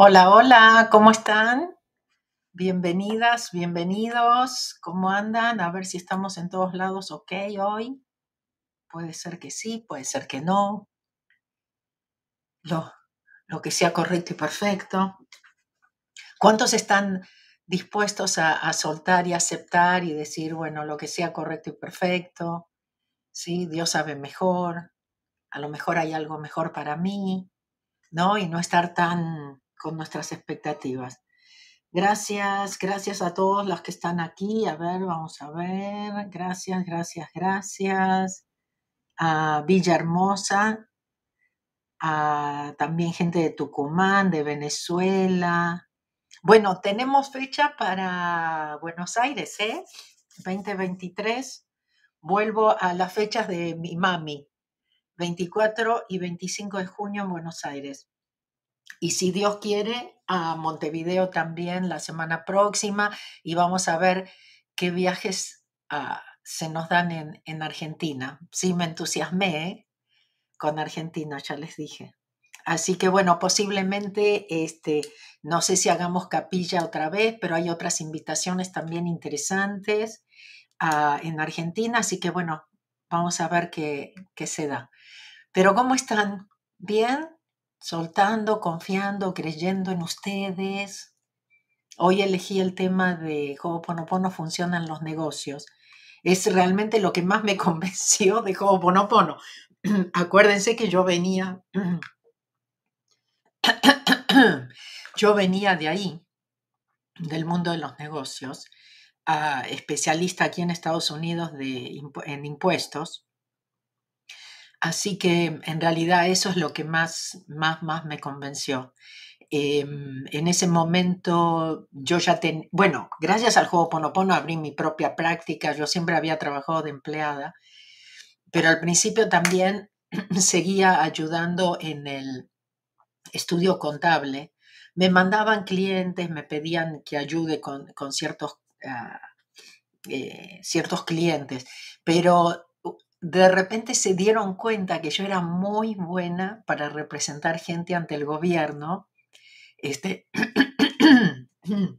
Hola, hola, ¿cómo están? Bienvenidas, bienvenidos. ¿Cómo andan? A ver si estamos en todos lados ok hoy. Puede ser que sí, puede ser que no. Lo, lo que sea correcto y perfecto. ¿Cuántos están dispuestos a, a soltar y aceptar y decir, bueno, lo que sea correcto y perfecto? Sí, Dios sabe mejor. A lo mejor hay algo mejor para mí, ¿no? Y no estar tan con nuestras expectativas. Gracias, gracias a todos los que están aquí. A ver, vamos a ver. Gracias, gracias, gracias. A Villahermosa, a también gente de Tucumán, de Venezuela. Bueno, tenemos fecha para Buenos Aires, ¿eh? 2023. Vuelvo a las fechas de mi mami, 24 y 25 de junio en Buenos Aires. Y si Dios quiere, a Montevideo también la semana próxima y vamos a ver qué viajes ah, se nos dan en, en Argentina. Sí, me entusiasmé con Argentina, ya les dije. Así que bueno, posiblemente, este, no sé si hagamos capilla otra vez, pero hay otras invitaciones también interesantes ah, en Argentina, así que bueno, vamos a ver qué, qué se da. Pero ¿cómo están? ¿Bien? Soltando, confiando, creyendo en ustedes. Hoy elegí el tema de Ho'oponopono funciona en los negocios. Es realmente lo que más me convenció de Ho'oponopono. Acuérdense que yo venía, yo venía de ahí, del mundo de los negocios, especialista aquí en Estados Unidos de, en impuestos Así que en realidad eso es lo que más, más, más me convenció. Em, en ese momento yo ya tenía, bueno, gracias al juego Ponopono abrí mi propia práctica, yo siempre había trabajado de empleada, pero al principio también seguía ayudando en el estudio contable. Me mandaban clientes, me pedían que ayude con, ciertos, ah, eh, ciertos clientes, pero de repente se dieron cuenta que yo era muy buena para representar gente ante el gobierno, este,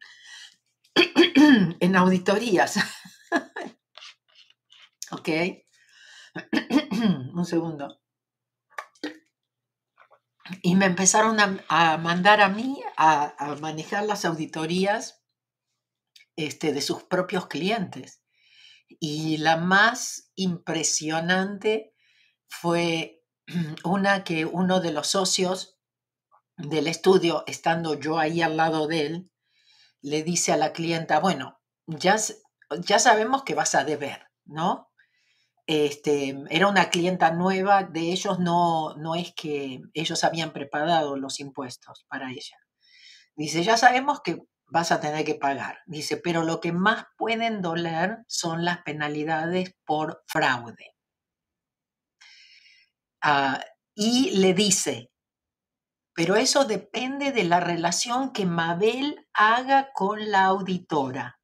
en auditorías. ¿Ok? Un segundo. Y me empezaron a, mandar a mí a, manejar las auditorías este, de sus propios clientes. Y la más impresionante fue una que uno de los socios del estudio, estando yo ahí al lado de él, le dice a la clienta, bueno, ya, ya sabemos que vas a deber, ¿no? Este, era una clienta nueva, de ellos no, no es que ellos habían preparado los impuestos para ella. Dice, ya sabemos que vas a tener que pagar. Dice, pero lo que más pueden doler son las penalidades por fraude. Ah, y le dice, pero eso depende de la relación que Mabel haga con la auditora.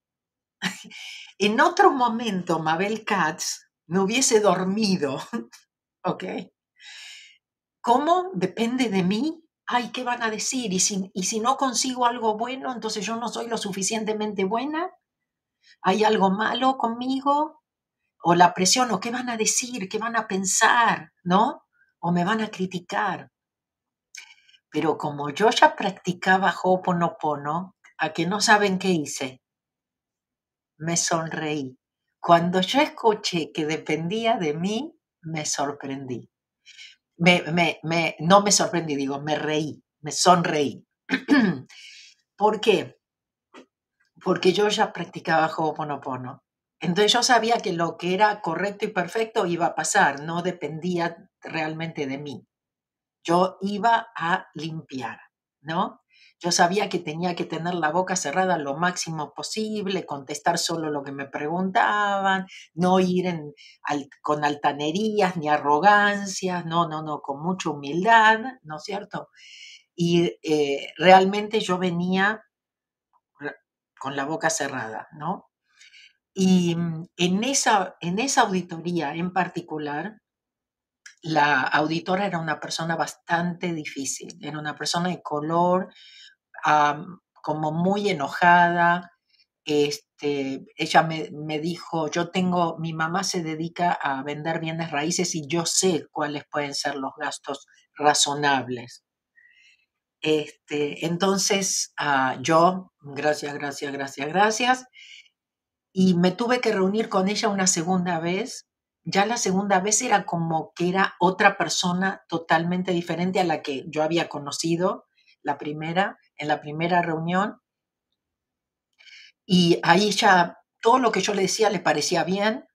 en otro momento, Mabel Katz no hubiese dormido, ¿ok? ¿Cómo depende de mí? Ay, ¿qué van a decir? ¿Y si, y si no consigo algo bueno, entonces yo no soy lo suficientemente buena. ¿Hay algo malo conmigo? O la presión, o qué van a decir, qué van a pensar, ¿no? O me van a criticar. Pero como yo ya practicaba Ho'oponopono, a que no saben qué hice, me sonreí. Cuando yo escuché que dependía de mí, me sorprendí me, me, no me sorprendí, digo, me reí, me sonreí. ¿Por qué? Porque yo ya practicaba Ho'oponopono. Entonces yo sabía que lo que era correcto y perfecto iba a pasar, no dependía realmente de mí. Yo iba a limpiar, ¿no? Yo sabía que tenía que tener la boca cerrada lo máximo posible, contestar solo lo que me preguntaban, no ir con altanerías ni arrogancias, no, no, no, con mucha humildad, ¿no es cierto? Y eh, realmente yo venía con la boca cerrada, ¿no? Y mm, en esa, en esa auditoría en particular, la auditora era una persona bastante difícil, era una persona de color, como muy enojada. Este, ella me, me, dijo, yo tengo, mi mamá se dedica a vender bienes raíces y yo sé cuáles pueden ser los gastos razonables. Este, entonces, ah, yo, gracias, gracias, gracias, gracias, y me tuve que reunir con ella una segunda vez. Ya la segunda vez era como que era otra persona totalmente diferente a la que yo había conocido la primera, en la primera reunión. Y ahí ya todo lo que yo le decía le parecía bien.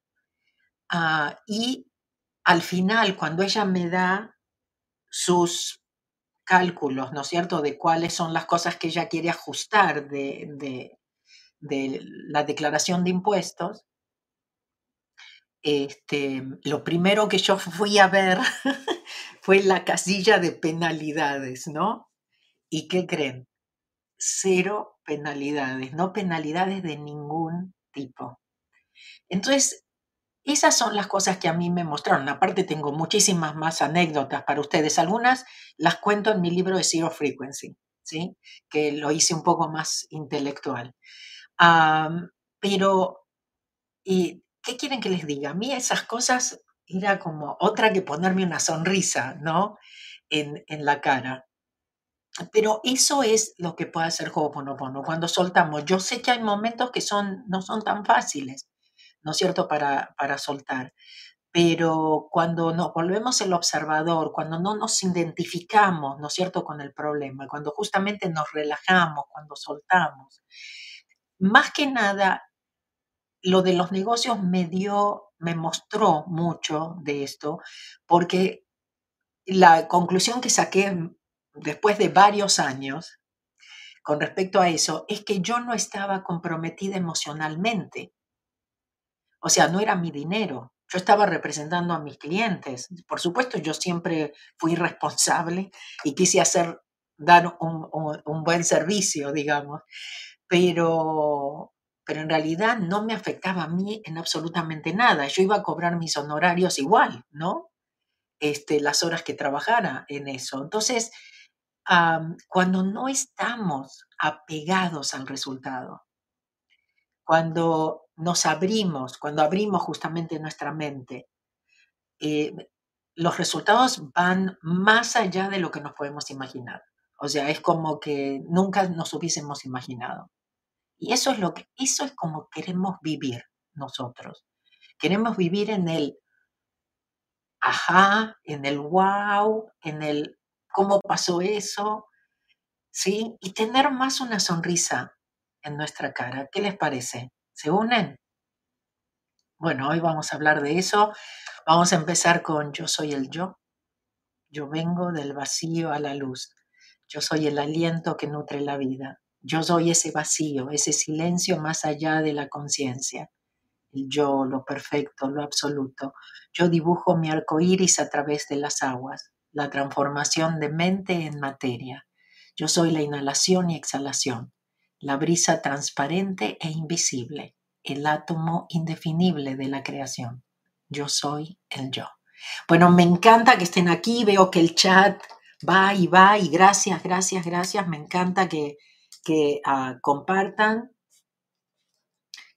Ah, y al final, cuando ella me da sus cálculos, ¿no es cierto?, de cuáles son las cosas que ella quiere ajustar de, la declaración de impuestos, este, lo primero que yo fui a ver fue la casilla de penalidades, ¿no? ¿Y qué creen? Cero penalidades, no penalidades de ningún tipo. Entonces, esas son las cosas que a mí me mostraron. Aparte tengo muchísimas más anécdotas para ustedes. Algunas las cuento en mi libro de Zero Frequency, ¿sí? que lo hice un poco más intelectual. pero, ¿y ¿qué quieren que les diga? A mí esas cosas era como otra que ponerme una sonrisa, ¿no? En, en la cara. Pero eso es lo que puede hacer Ho'oponopono cuando soltamos. Yo sé que hay momentos que son, no son tan fáciles ¿no es cierto?, para, para soltar. Pero cuando nos volvemos el observador, cuando no nos identificamos, ¿no es cierto?, con el problema, cuando justamente nos relajamos, cuando soltamos, más que nada, lo de los negocios me dio, me mostró mucho de esto, porque la conclusión que saqué después de varios años con respecto a eso es que yo no estaba comprometida emocionalmente o sea, no era mi dinero. Yo estaba representando a mis clientes. Por supuesto, yo siempre fui responsable y quise hacer, dar un, buen servicio, digamos. Pero, pero en realidad no me afectaba a mí en absolutamente nada. Yo iba a cobrar mis honorarios igual, ¿no? Este, las horas que trabajara en eso. Entonces, cuando no estamos apegados al resultado, cuando nos abrimos, cuando abrimos justamente nuestra mente, eh, los resultados van más allá de lo que nos podemos imaginar. O sea, es como que nunca nos hubiésemos imaginado. Y eso es lo que, eso es como queremos vivir nosotros. Queremos vivir en el ajá, en el wow, en el cómo pasó eso, ¿sí? Y tener más una sonrisa en nuestra cara. ¿Qué les parece? ¿Se unen? Bueno, hoy vamos a hablar de eso. Vamos a empezar con yo soy el yo. Yo vengo del vacío a la luz. Yo soy el aliento que nutre la vida. Yo soy ese vacío, ese silencio más allá de la conciencia. El yo, lo perfecto, lo absoluto. Yo dibujo mi arco iris a través de las aguas, la transformación de mente en materia. Yo soy la inhalación y exhalación la brisa transparente e invisible, el átomo indefinible de la creación. Yo soy el yo. Bueno, me encanta que estén aquí, veo que el chat va y va y gracias, gracias, gracias, me encanta que, que ah, compartan.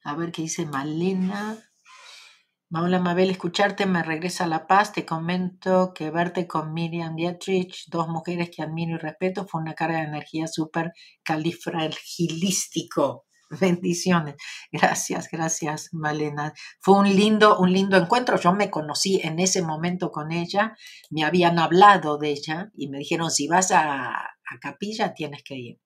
A ver qué dice Malena. Hola Mabel, escucharte me regresa a la paz. Te comento que verte con Miriam Dietrich, dos mujeres que admiro y respeto, fue una carga de energía súper califragilístico. Bendiciones. Gracias, gracias, Malena. Fue un lindo, un lindo encuentro. Yo me conocí en ese momento con ella. Me habían hablado de ella y me dijeron, si vas a, capilla, tienes que ir.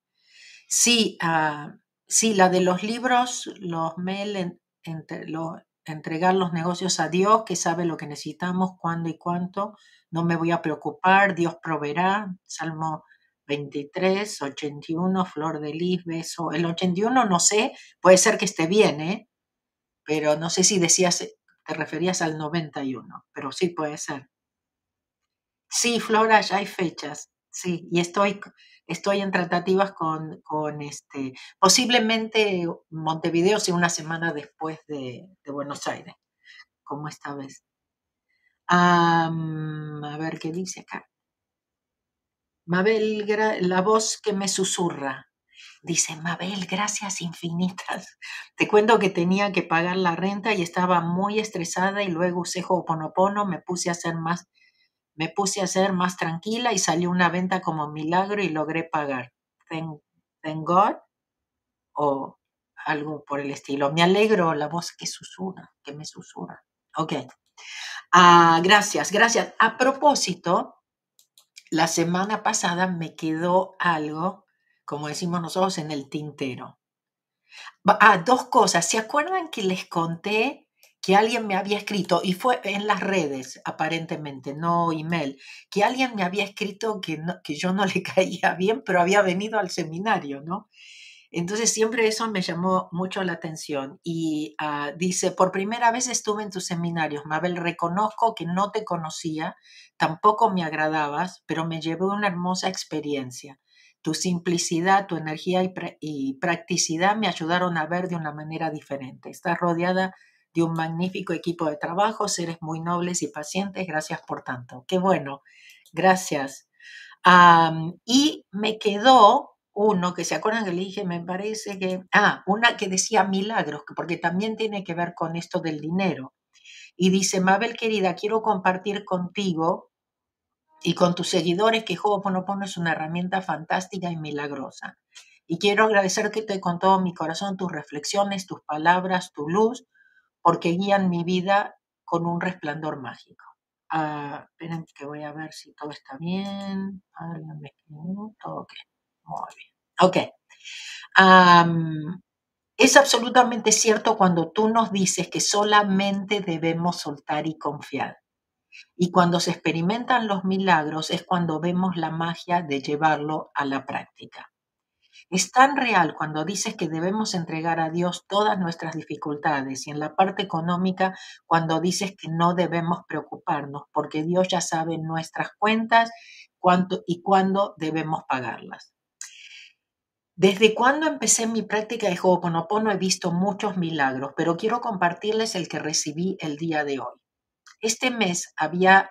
Sí, uh, sí, la de los libros, los mail, entre, los, entregar los negocios a Dios, que sabe lo que necesitamos, cuándo y cuánto. No me voy a preocupar, Dios proveerá. Salmo 23, 81, flor de lis, beso. El 81 no sé, puede ser que esté bien, ¿eh? Pero no sé si decías, te referías al 91, pero sí puede ser. Sí, Flora, ya hay fechas, sí, y estoy estoy en tratativas con, este, posiblemente Montevideo sea una semana después de, Buenos Aires, como esta vez. a ver qué dice acá. Mabel, la voz que me susurra. Dice, Mabel, gracias infinitas. Te cuento que tenía que pagar la renta y estaba muy estresada y luego usé Ho'oponopono, me puse a hacer más, me puse a ser más tranquila y salió una venta como milagro y logré pagar. Thank, God o algo por el estilo. Me alegro la voz que susurra, que me susurra. Ok. Ah, gracias, gracias. A propósito, la semana pasada me quedó algo como decimos nosotros, en el tintero. Ah, dos cosas. ¿Se acuerdan que les conté que alguien me había escrito, y fue en las redes aparentemente, no email, que alguien me había escrito que, que yo no le caía bien, pero había venido al seminario, ¿no? Entonces siempre eso me llamó mucho la atención y ah, dice, por primera vez estuve en tus seminarios, Mabel, reconozco que no te conocía, tampoco me agradabas, pero me llevó una hermosa experiencia. Tu simplicidad, tu energía y, practicidad me ayudaron a ver de una manera diferente. Estás rodeada de un magnífico equipo de trabajo, seres muy nobles y pacientes. Gracias por tanto. Qué bueno. Gracias. y me quedó uno que se acuerdan que le dije, me parece que, ah, una que decía milagros, porque también tiene que ver con esto del dinero. Y dice, Mabel querida, quiero compartir contigo y con tus seguidores que Ho'oponopono es una herramienta fantástica y milagrosa. Y quiero agradecerte con todo mi corazón tus reflexiones, tus palabras, tu luz, porque guían mi vida con un resplandor mágico. Uh, esperen que voy a ver si todo está bien. Todo ok. Muy bien. Ok. es absolutamente cierto cuando tú nos dices que solamente debemos soltar y confiar. Y cuando se experimentan los milagros es cuando vemos la magia de llevarlo a la práctica. Es tan real cuando dices que debemos entregar a Dios todas nuestras dificultades y en la parte económica cuando dices que no debemos preocuparnos porque Dios ya sabe nuestras cuentas cuánto y cuándo debemos pagarlas. Desde cuando empecé mi práctica de Ho'oponopono he visto muchos milagros, pero quiero compartirles el que recibí el día de hoy. Este mes había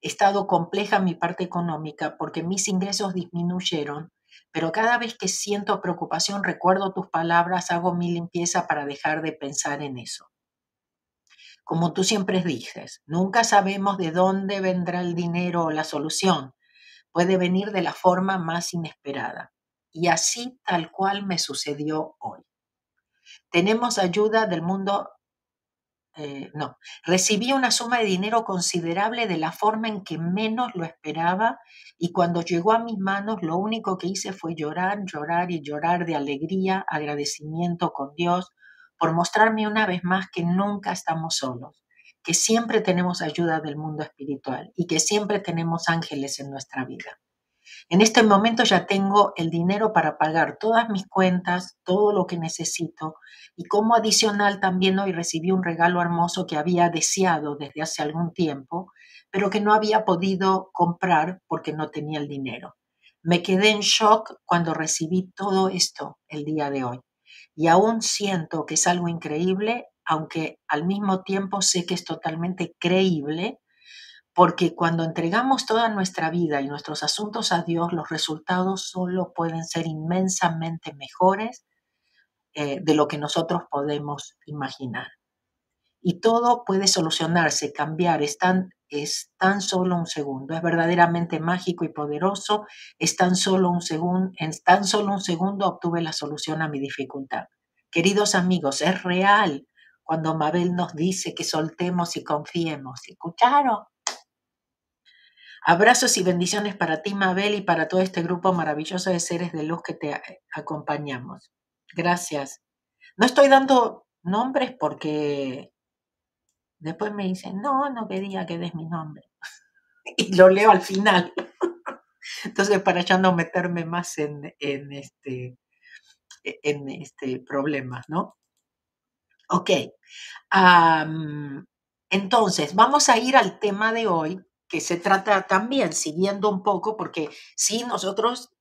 estado compleja mi parte económica porque mis ingresos disminuyeron, pero cada vez que siento preocupación recuerdo tus palabras, hago mi limpieza para dejar de pensar en eso. Como tú siempre dices, nunca sabemos de dónde vendrá el dinero o la solución. Puede venir de la forma más inesperada. Y así tal cual me sucedió hoy. Tenemos ayuda del mundo eh, no, recibí una suma de dinero considerable de la forma en que menos lo esperaba y cuando llegó a mis manos lo único que hice fue llorar, llorar y llorar de alegría, agradecimiento con Dios por mostrarme una vez más que nunca estamos solos, que siempre tenemos ayuda del mundo espiritual y que siempre tenemos ángeles en nuestra vida. En este momento ya tengo el dinero para pagar todas mis cuentas, todo lo que necesito y como adicional también hoy recibí un regalo hermoso que había deseado desde hace algún tiempo, pero que no había podido comprar porque no tenía el dinero. Me quedé en shock cuando recibí todo esto el día de hoy y aún siento que es algo increíble, aunque al mismo tiempo sé que es totalmente creíble porque cuando entregamos toda nuestra vida y nuestros asuntos a Dios, los resultados solo pueden ser inmensamente mejores eh, de lo que nosotros podemos imaginar. Y todo puede solucionarse, cambiar, es tan, es tan solo un segundo. Es verdaderamente mágico y poderoso. Es tan solo un segundo, en tan solo un segundo obtuve la solución a mi dificultad. Queridos amigos, es real cuando Mabel nos dice que soltemos y confiemos. ¿Escucharon? Abrazos y bendiciones para ti, Mabel, y para todo este grupo maravilloso de seres de luz que te acompañamos. Gracias. No estoy dando nombres porque después me dicen, no, no quería que des mi nombre. y lo leo al final. Entonces, para ya no meterme más en, este, en este problema, ¿no? Ok. entonces, vamos a ir al tema de hoy, que se trata también, siguiendo un poco, porque si nosotros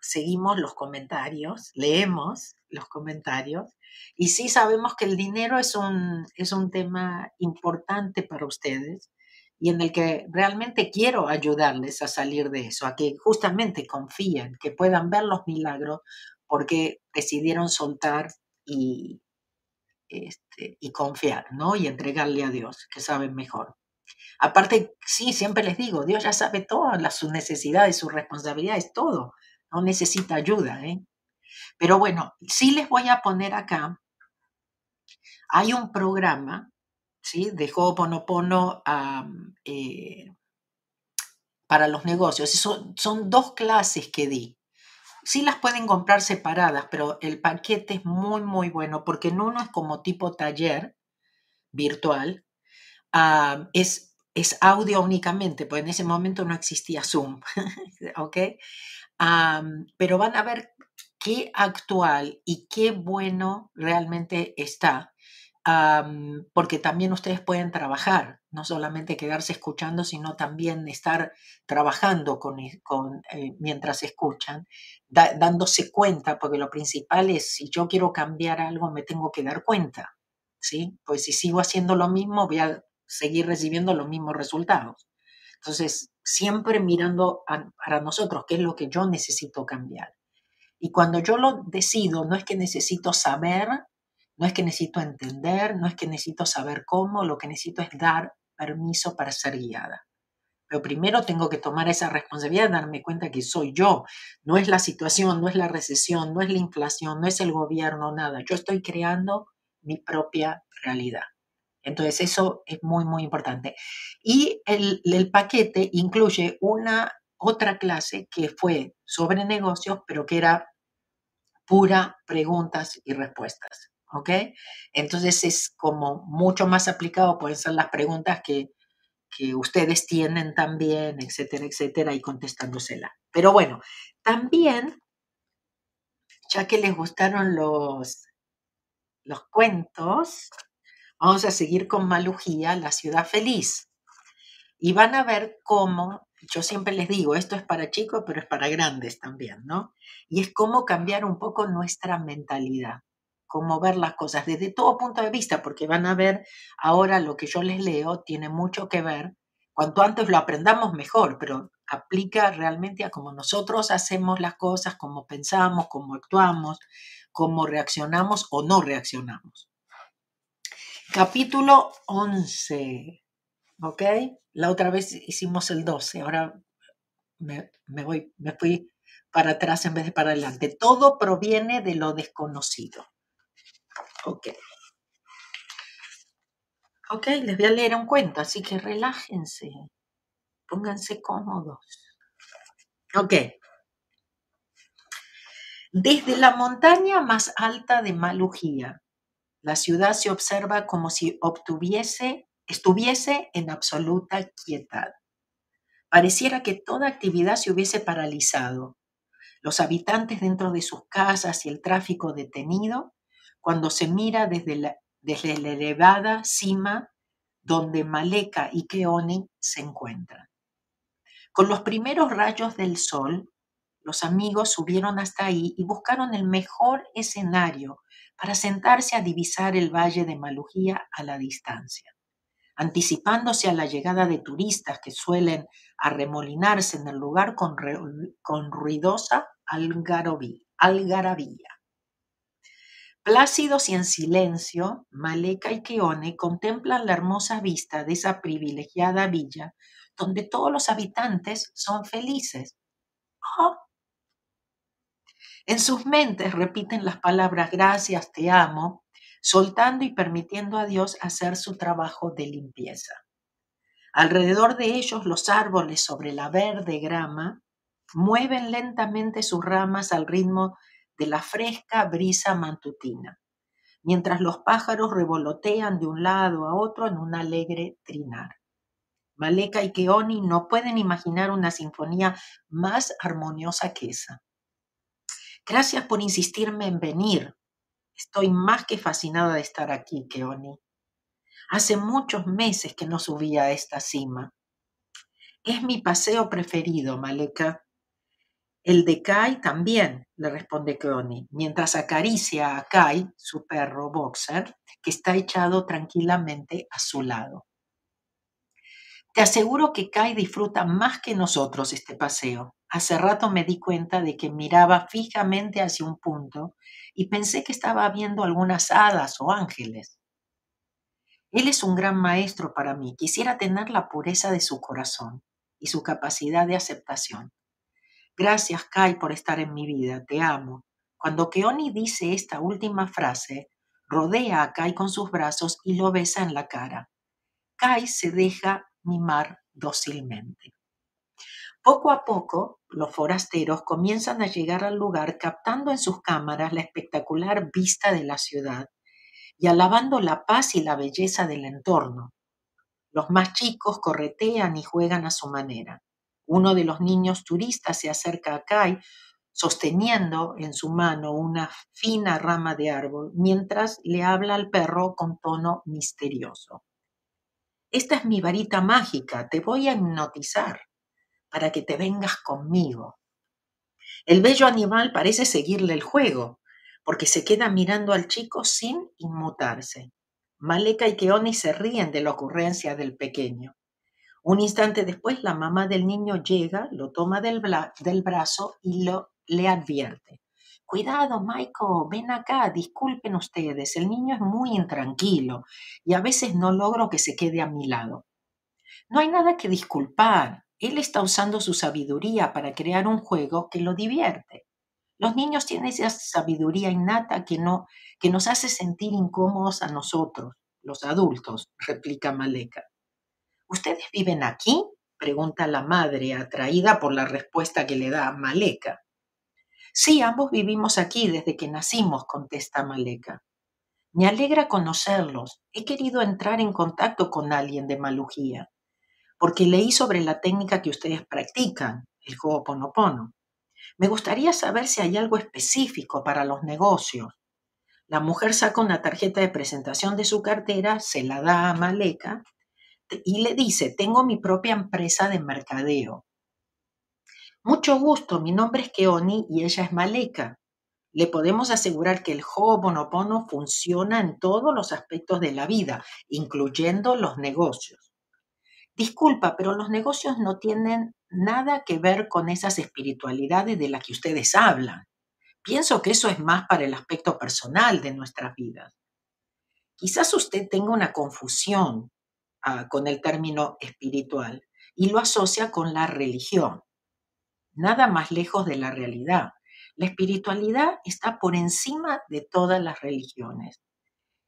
seguimos los comentarios, leemos los comentarios, y sí sabemos que el dinero es un, es un tema importante para ustedes y en el que realmente quiero ayudarles a salir de eso, a que justamente confíen, que puedan ver los milagros, porque decidieron soltar y, este, y confiar, ¿no? Y entregarle a Dios, que sabe mejor. Aparte, sí, siempre les digo, Dios ya sabe todas las, sus necesidades, sus responsabilidades, todo. No necesita ayuda, ¿eh? Pero bueno, sí les voy a poner acá, hay un programa, ¿sí? De Ho'oponopono eh, para los negocios. Son, son dos clases que di. Sí las pueden comprar separadas, pero el paquete es muy, muy bueno porque en uno es como tipo taller virtual. Es, es audio únicamente, pues en ese momento no existía Zoom, ¿ok? pero van a ver qué actual y qué bueno realmente está porque también ustedes pueden trabajar, no solamente quedarse escuchando, sino también estar trabajando con, con eh, mientras escuchan, dándose cuenta, porque lo principal es, si yo quiero cambiar algo, me tengo que dar cuenta, ¿sí? Pues si sigo haciendo lo mismo, voy a seguir recibiendo los mismos resultados. Entonces, siempre mirando para nosotros qué es lo que yo necesito cambiar. Y cuando yo lo decido, no es que necesito saber no es que necesito entender, no es que necesito saber cómo, lo que necesito es dar permiso para ser guiada. Pero primero tengo que tomar esa responsabilidad, darme cuenta que soy yo, no es la situación, no es la recesión, no es la inflación, no es el gobierno, nada. Yo estoy creando mi propia realidad. Entonces eso es muy, muy importante. Y el, paquete incluye una otra clase que fue sobre negocios, pero que era pura preguntas y respuestas. ¿ok? Entonces es como mucho más aplicado, pueden ser las preguntas que, ustedes tienen también, etcétera, etcétera, y contestándosela. Pero bueno, también, ya que les gustaron los, los cuentos, vamos a seguir con Malujía, la ciudad feliz. Y van a ver cómo, yo siempre les digo, esto es para chicos, pero es para grandes también, ¿no? Y es cómo cambiar un poco nuestra mentalidad cómo ver las cosas desde todo punto de vista, porque van a ver ahora lo que yo les leo tiene mucho que ver. Cuanto antes lo aprendamos, mejor, pero aplica realmente a cómo nosotros hacemos las cosas, cómo pensamos, cómo actuamos, cómo reaccionamos o no reaccionamos. Capítulo 11. ¿Ok? La otra vez hicimos el 12, ahora me, voy, me fui para atrás en vez de para adelante. Todo proviene de lo desconocido. Ok. Ok, les voy a leer un cuento, así que relájense, pónganse cómodos. Ok. Desde la montaña más alta de Malujía, la ciudad se observa como si obtuviese, estuviese en absoluta quietad. Pareciera que toda actividad se hubiese paralizado. Los habitantes dentro de sus casas y el tráfico detenido cuando se mira desde la, desde la elevada cima donde Maleka y Keone se encuentran. Con los primeros rayos del sol, los amigos subieron hasta ahí y buscaron el mejor escenario para sentarse a divisar el valle de Malujía a la distancia. Anticipándose a la llegada de turistas que suelen arremolinarse en el lugar con, con ruidosa algarabía. Plácidos y en silencio, Maleka y Keone contemplan la hermosa vista de esa privilegiada villa donde todos los habitantes son felices. Oh. En sus mentes repiten las palabras gracias, te amo, soltando y permitiendo a Dios hacer su trabajo de limpieza. Alrededor de ellos los árboles sobre la verde grama mueven lentamente sus ramas al ritmo de la fresca brisa matutina, mientras los pájaros revolotean de un lado a otro en un alegre trinar. Maleka y Keoni no pueden imaginar una sinfonía más armoniosa que esa. Gracias por insistirme en venir. Estoy más que fascinada de estar aquí, Keoni. Hace muchos meses que no subía a esta cima. Es mi paseo preferido, Maleka. El de Kai también, le responde Keoni, mientras acaricia a Kai, su perro boxer, que está echado tranquilamente a su lado. Te aseguro que Kai disfruta más que nosotros este paseo. Hace rato me di cuenta de que miraba fijamente hacia un punto y pensé que estaba viendo algunas hadas o ángeles. Él es un gran maestro para mí. Quisiera tener la pureza de su corazón y su capacidad de aceptación. Gracias, Kai, por estar en mi vida. Te amo. Cuando Keoni dice esta última frase, rodea a Kai con sus brazos y lo besa en la cara. Kai se deja mimar dócilmente. Poco a poco, los forasteros comienzan a llegar al lugar captando en sus cámaras la espectacular vista de la ciudad y alabando la paz y la belleza del entorno. Los más chicos corretean y juegan a su manera. Uno de los niños turistas se acerca a Kai sosteniendo en su mano una fina rama de árbol mientras le habla al perro con tono misterioso. Esta es mi varita mágica, te voy a hipnotizar para que te vengas conmigo. El bello animal parece seguirle el juego, porque se queda mirando al chico sin inmutarse. Maleka y Keoni se ríen de la ocurrencia del pequeño. Un instante después, la mamá del niño llega, lo toma del, del brazo y lo, le advierte. Cuidado, Michael, ven acá, disculpen ustedes, el niño es muy intranquilo y a veces no logro que se quede a mi lado. No hay nada que disculpar, él está usando su sabiduría para crear un juego que lo divierte. Los niños tienen esa sabiduría innata que, no, que nos hace sentir incómodos a nosotros, los adultos, replica Maleka. ¿Ustedes viven aquí? pregunta la madre, atraída por la respuesta que le da Maleka. Sí, ambos vivimos aquí desde que nacimos, contesta Maleka. Me alegra conocerlos. He querido entrar en contacto con alguien de Malujía porque leí sobre la técnica que ustedes practican, el Ho'oponopono. Me gustaría saber si hay algo específico para los negocios. La mujer saca una tarjeta de presentación de su cartera, se la da a Maleka y le dice, tengo mi propia empresa de mercadeo. Mucho gusto, mi nombre es Keoni y ella es Maleka. Le podemos asegurar que el Ho'oponopono funciona en todos los aspectos de la vida, incluyendo los negocios. Disculpa, pero los negocios no tienen nada que ver con esas espiritualidades de las que ustedes hablan. Pienso que eso es más para el aspecto personal de nuestras vidas. Quizás usted tenga una confusión ah, con el término espiritual y lo asocia con la religión. Nada más lejos de la realidad. La espiritualidad está por encima de todas las religiones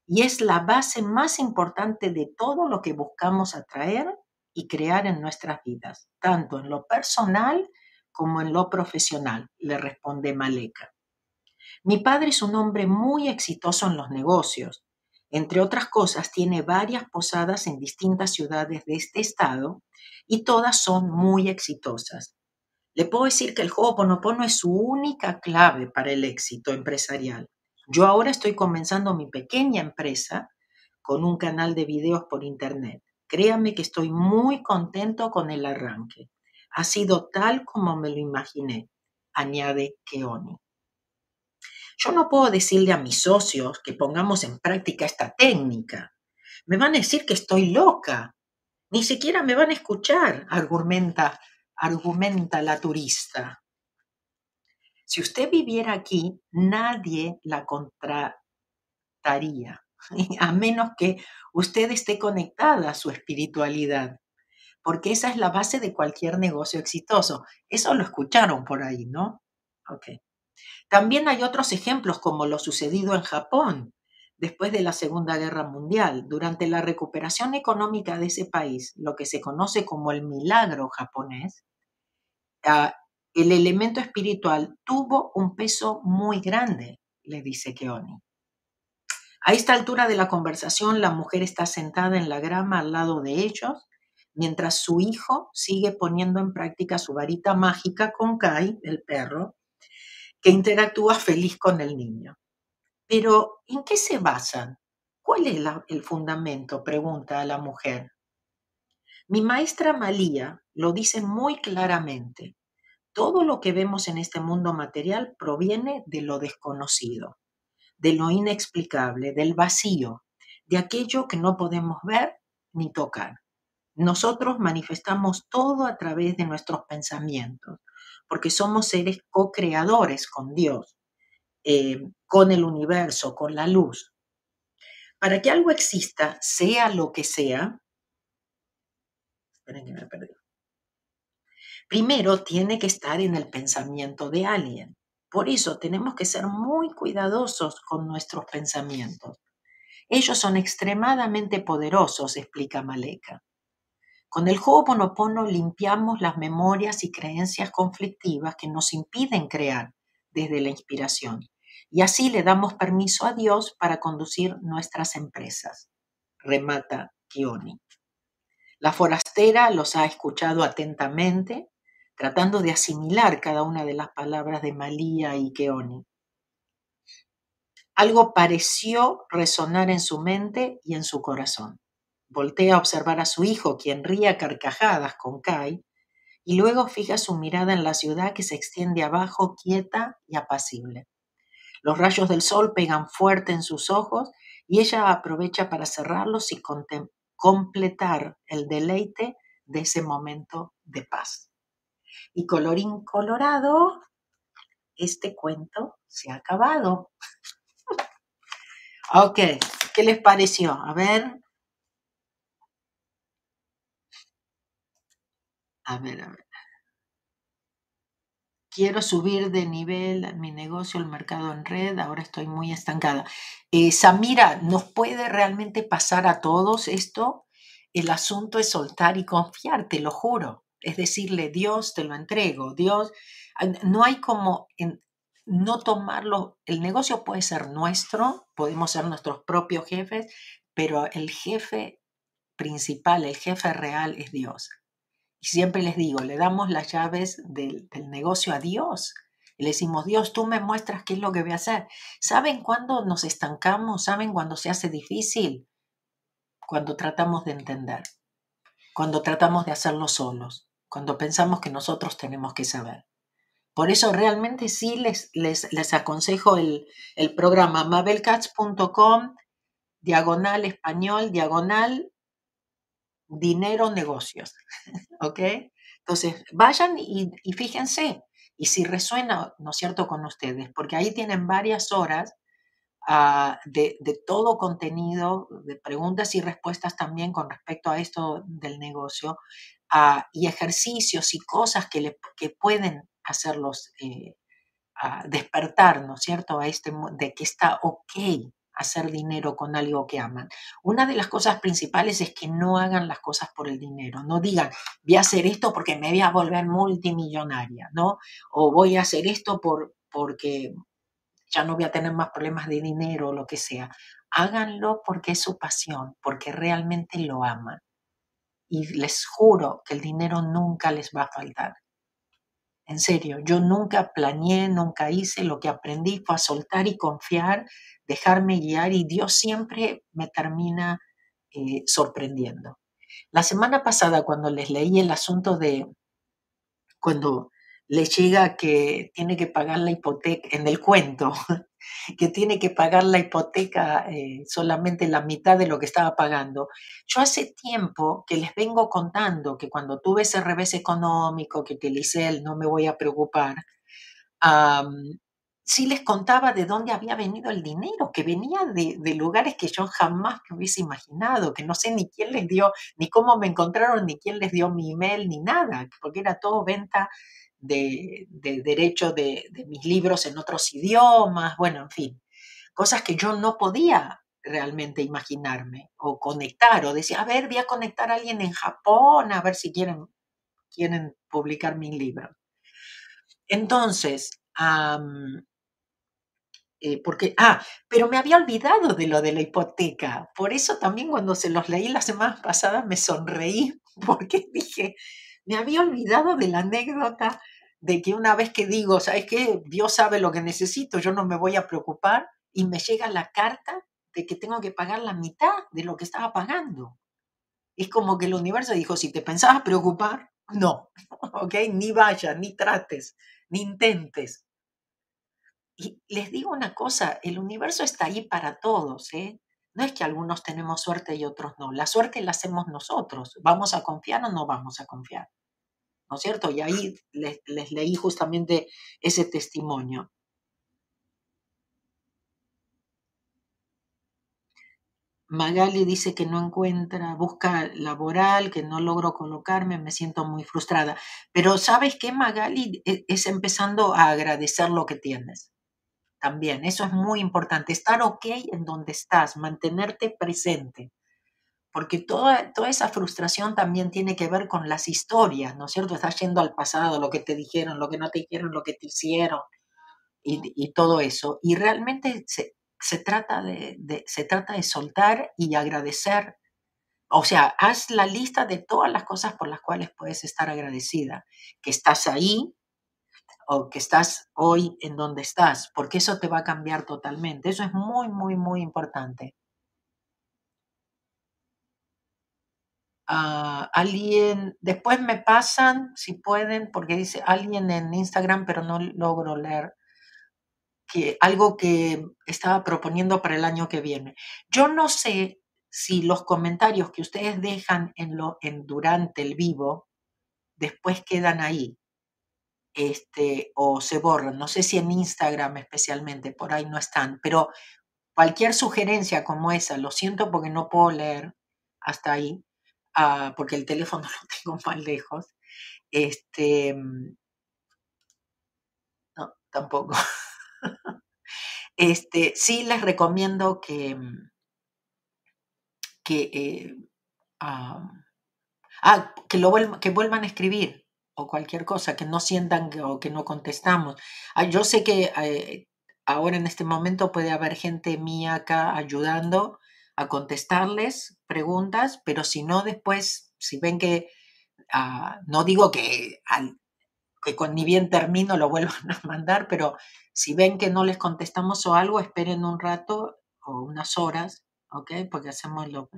y es la base más importante de todo lo que buscamos atraer y crear en nuestras vidas, tanto en lo personal como en lo profesional, le responde Maleka. Mi padre es un hombre muy exitoso en los negocios. Entre otras cosas, tiene varias posadas en distintas ciudades de este estado y todas son muy exitosas. Le puedo decir que el Ho'oponopono es su única clave para el éxito empresarial. Yo ahora estoy comenzando mi pequeña empresa con un canal de videos por internet. Créame que estoy muy contento con el arranque. Ha sido tal como me lo imaginé, añade Keoni. Yo no puedo decirle a mis socios que pongamos en práctica esta técnica. Me van a decir que estoy loca. Ni siquiera me van a escuchar, argumenta, argumenta la turista. Si usted viviera aquí, nadie la contrataría. a menos que usted esté conectada a su espiritualidad, porque esa es la base de cualquier negocio exitoso. Eso lo escucharon por ahí, ¿no? Ok. También hay otros ejemplos como lo sucedido en Japón después de la Segunda Guerra Mundial. Durante la recuperación económica de ese país, lo que se conoce como el milagro japonés, ah, el elemento espiritual tuvo un peso muy grande, le dice Keoni. A esta altura de la conversación, la mujer está sentada en la grama al lado de ellos, mientras su hijo sigue poniendo en práctica su varita mágica con Kai, el perro, que interactúa feliz con el niño. Pero, ¿en qué se basan? ¿Cuál es el fundamento? pregunta a la mujer. Mi maestra Malía lo dice muy claramente. Todo lo que vemos en este mundo material proviene de lo desconocido de lo inexplicable, del vacío, de aquello que no podemos ver ni tocar. Nosotros manifestamos todo a través de nuestros pensamientos, porque somos seres co-creadores con Dios, eh, con el universo, con la luz. Para que algo exista, sea lo que sea, esperen que me perdí. Primero tiene que estar en el pensamiento de alguien. Por eso tenemos que ser muy cuidadosos con nuestros pensamientos. Ellos son extremadamente poderosos, explica Maleka. Con el Ho'oponopono limpiamos las memorias y creencias conflictivas que nos impiden crear desde la inspiración y así le damos permiso a Dios para conducir nuestras empresas. Remata Kioni. La forastera los ha escuchado atentamente, tratando de asimilar cada una de las palabras de Malía y Keoni. Algo pareció resonar en su mente y en su corazón. Voltea a observar a su hijo, quien ríe a carcajadas con Kai, y luego fija su mirada en la ciudad que se extiende abajo, quieta y apacible. Los rayos del sol pegan fuerte en sus ojos y ella aprovecha para cerrarlos y completar el deleite de ese momento de paz. Y colorín colorado, este cuento se ha acabado. ok, ¿qué les pareció? A ver, A ver, a ver. Quiero subir de nivel mi negocio, el mercado en red, ahora estoy muy estancada. Eh, Samira, ¿nos puede realmente pasar a todos esto? El asunto es soltar y confiar, te lo juro. Es decirle, Dios, te lo entrego. Dios, no hay como no tomarlo. El negocio puede ser nuestro, podemos ser nuestros propios jefes, pero el jefe principal, el jefe real es Dios. Y siempre les digo, le damos las llaves del, negocio a Dios. Y le decimos, Dios, tú me muestras qué es lo que voy a hacer. ¿Saben cuándo nos estancamos? ¿Saben cuándo se hace difícil? Cuando tratamos de entender, cuando tratamos de hacerlo solos, cuando pensamos que nosotros tenemos que saber. Por eso realmente sí les, les, les aconsejo el, el programa mabelcats.com, diagonal español, diagonal dinero negocios. ¿Ok? Entonces, vayan y, fíjense, y si resuena, ¿no es cierto?, con ustedes, porque ahí tienen varias horas ah, de, todo contenido, de preguntas y respuestas también con respecto a esto del negocio, ah, y ejercicios y cosas que, le, que pueden hacerlos eh, ah, despertar, ¿no es cierto?, a este, de que está ok hacer dinero con algo que aman. Una de las cosas principales es que no hagan las cosas por el dinero. No digan, voy a hacer esto porque me voy a volver multimillonaria, ¿no? O voy a hacer esto por, porque ya no voy a tener más problemas de dinero o lo que sea. Háganlo porque es su pasión, porque realmente lo aman. Y les juro que el dinero nunca les va a faltar. En serio, yo nunca planeé, nunca hice, lo que aprendí fue a soltar y confiar dejarme guiar y Dios siempre me termina eh, sorprendiendo. La semana pasada cuando les leí el asunto de cuando les llega que tiene que pagar la hipoteca, en el cuento, que tiene que pagar la hipoteca eh, solamente la mitad de lo que estaba pagando. Yo hace tiempo que les vengo contando que cuando tuve ese revés económico, que utilicé el no me voy a preocupar, sí les contaba de dónde había venido el dinero, que venía de, lugares que yo jamás me hubiese imaginado, que no sé ni quién les dio, ni cómo me encontraron, ni quién les dio mi email, ni nada, porque era todo venta de, de derecho de, mis libros en otros idiomas, bueno, en fin, cosas que yo no podía realmente imaginarme o conectar, o decía, a ver, voy a conectar a alguien en Japón, a ver si quieren, quieren publicar mi libro. Entonces, eh, porque, ah, pero me había olvidado de lo de la hipoteca. Por eso también cuando se los leí la semana pasada me sonreí, porque dije, me había olvidado de la anécdota de que una vez que digo, ¿sabes qué? Dios sabe lo que necesito, yo no me voy a preocupar, y me llega la carta de que tengo que pagar la mitad de lo que estaba pagando. Es como que el universo dijo, si te pensabas preocupar, no, ¿ok? Ni vayas, ni trates, ni intentes. Y les digo una cosa, el universo está ahí para todos, ¿eh? No es que algunos tenemos suerte y otros no. La suerte la hacemos nosotros. ¿Vamos a confiar o no vamos a confiar? ¿No es cierto? Y ahí les, les leí justamente ese testimonio. Magali dice que no encuentra, busca laboral, que no logro colocarme, me siento muy frustrada. Pero ¿sabes qué, Magali? E, es empezando a agradecer lo que tienes. También, eso es muy importante, estar ok en donde estás, mantenerte presente. Porque toda, toda esa frustración también tiene que ver con las historias, ¿no es cierto? Estás yendo al pasado, lo que te dijeron, lo que no te dijeron, lo que te hicieron y, todo eso. Y realmente se, se trata de, se trata de soltar y agradecer. O sea, haz la lista de todas las cosas por las cuales puedes estar agradecida, que estás ahí o que estás hoy en donde estás, porque eso te va a cambiar totalmente. Eso es muy, muy, muy importante. Uh, alguien, después me pasan, si pueden, porque dice alguien en Instagram, pero no logro leer que algo que estaba proponiendo para el año que viene. Yo no sé si los comentarios que ustedes dejan en lo, en, durante el vivo después quedan ahí este, o se borran. No sé si en Instagram especialmente, por ahí no están, pero cualquier sugerencia como esa, lo siento porque no puedo leer hasta ahí, uh, porque el teléfono lo tengo más lejos. Este, mm, no, tampoco. Este, sí les recomiendo que, mm, que, eh, ah, que, lo que vuelvan a escribir o cualquier cosa, que no sientan o que no contestamos. Ah, yo sé que eh, ahora en este momento puede haber gente mía acá ayudando a contestarles preguntas, pero si no después, si ven que, ah, no digo que que con ni bien termino lo vuelvan a mandar, pero si ven que no les contestamos o algo, esperen un rato o unas horas, ¿ok? Porque hacemos lo,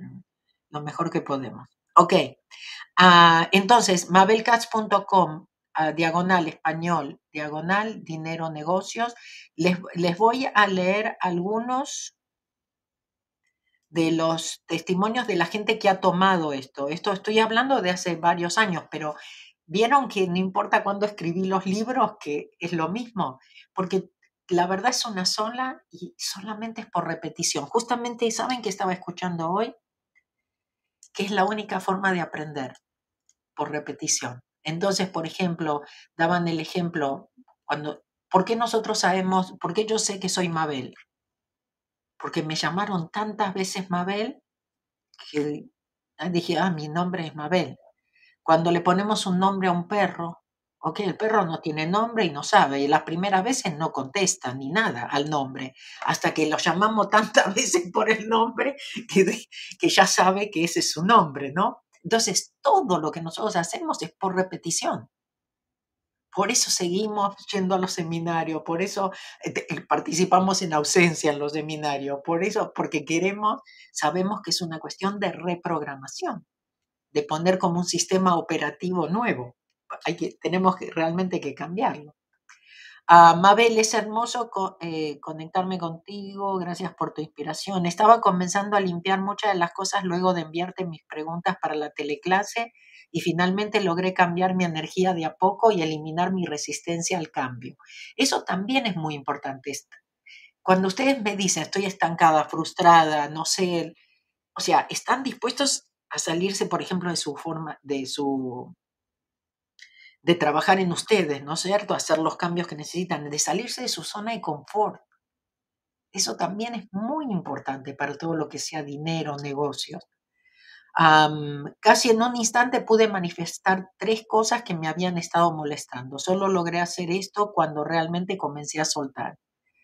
mejor que podemos. Ok, uh, entonces, mabelcats.com, ah, diagonal español, diagonal dinero negocios. Les, les voy a leer algunos de los testimonios de la gente que ha tomado esto. Esto estoy hablando de hace varios años, pero Vieron que no importa cuándo escribí los libros, que es lo mismo, porque la verdad es una sola y solamente es por repetición. Justamente, ¿saben que estaba escuchando hoy? Que es la única forma de aprender, por repetición. Entonces, por ejemplo, daban el ejemplo, cuando, ¿por qué nosotros sabemos, por qué yo sé que soy Mabel? Porque me llamaron tantas veces Mabel que dije, ah, mi nombre es Mabel. Cuando le ponemos un nombre a un perro, ok, el perro no tiene nombre y no sabe, y las primeras veces no contesta ni nada al nombre, hasta que lo llamamos tantas veces por el nombre que, que ya sabe que ese es su nombre, ¿no? Entonces, todo lo que nosotros hacemos es por repetición. Por eso seguimos yendo a los seminarios, por eso eh, eh, participamos en ausencia en los seminarios, por eso, porque queremos, sabemos que es una cuestión de reprogramación de poner como un sistema operativo nuevo. Tenemos realmente que cambiarlo. Uh, Mabel, es hermoso eh, conectarme contigo, gracias por tu inspiración. Estaba comenzando a limpiar muchas de las cosas luego de enviarte mis preguntas para la teleclase y finalmente logré cambiar mi energía de a poco y eliminar mi resistencia al cambio. Eso también es muy importante. Cuando ustedes me dicen estoy estancada, frustrada, no sé, o sea, están dispuestos a salirse, por ejemplo, de su forma, de su de trabajar en ustedes, ¿no es cierto? Hacer los cambios que necesitan, de salirse de su zona de confort. Eso también es muy importante para todo lo que sea dinero, negocios. casi en un instante pude manifestar tres cosas que me habían estado molestando. Solo logré hacer esto cuando realmente comencé a soltar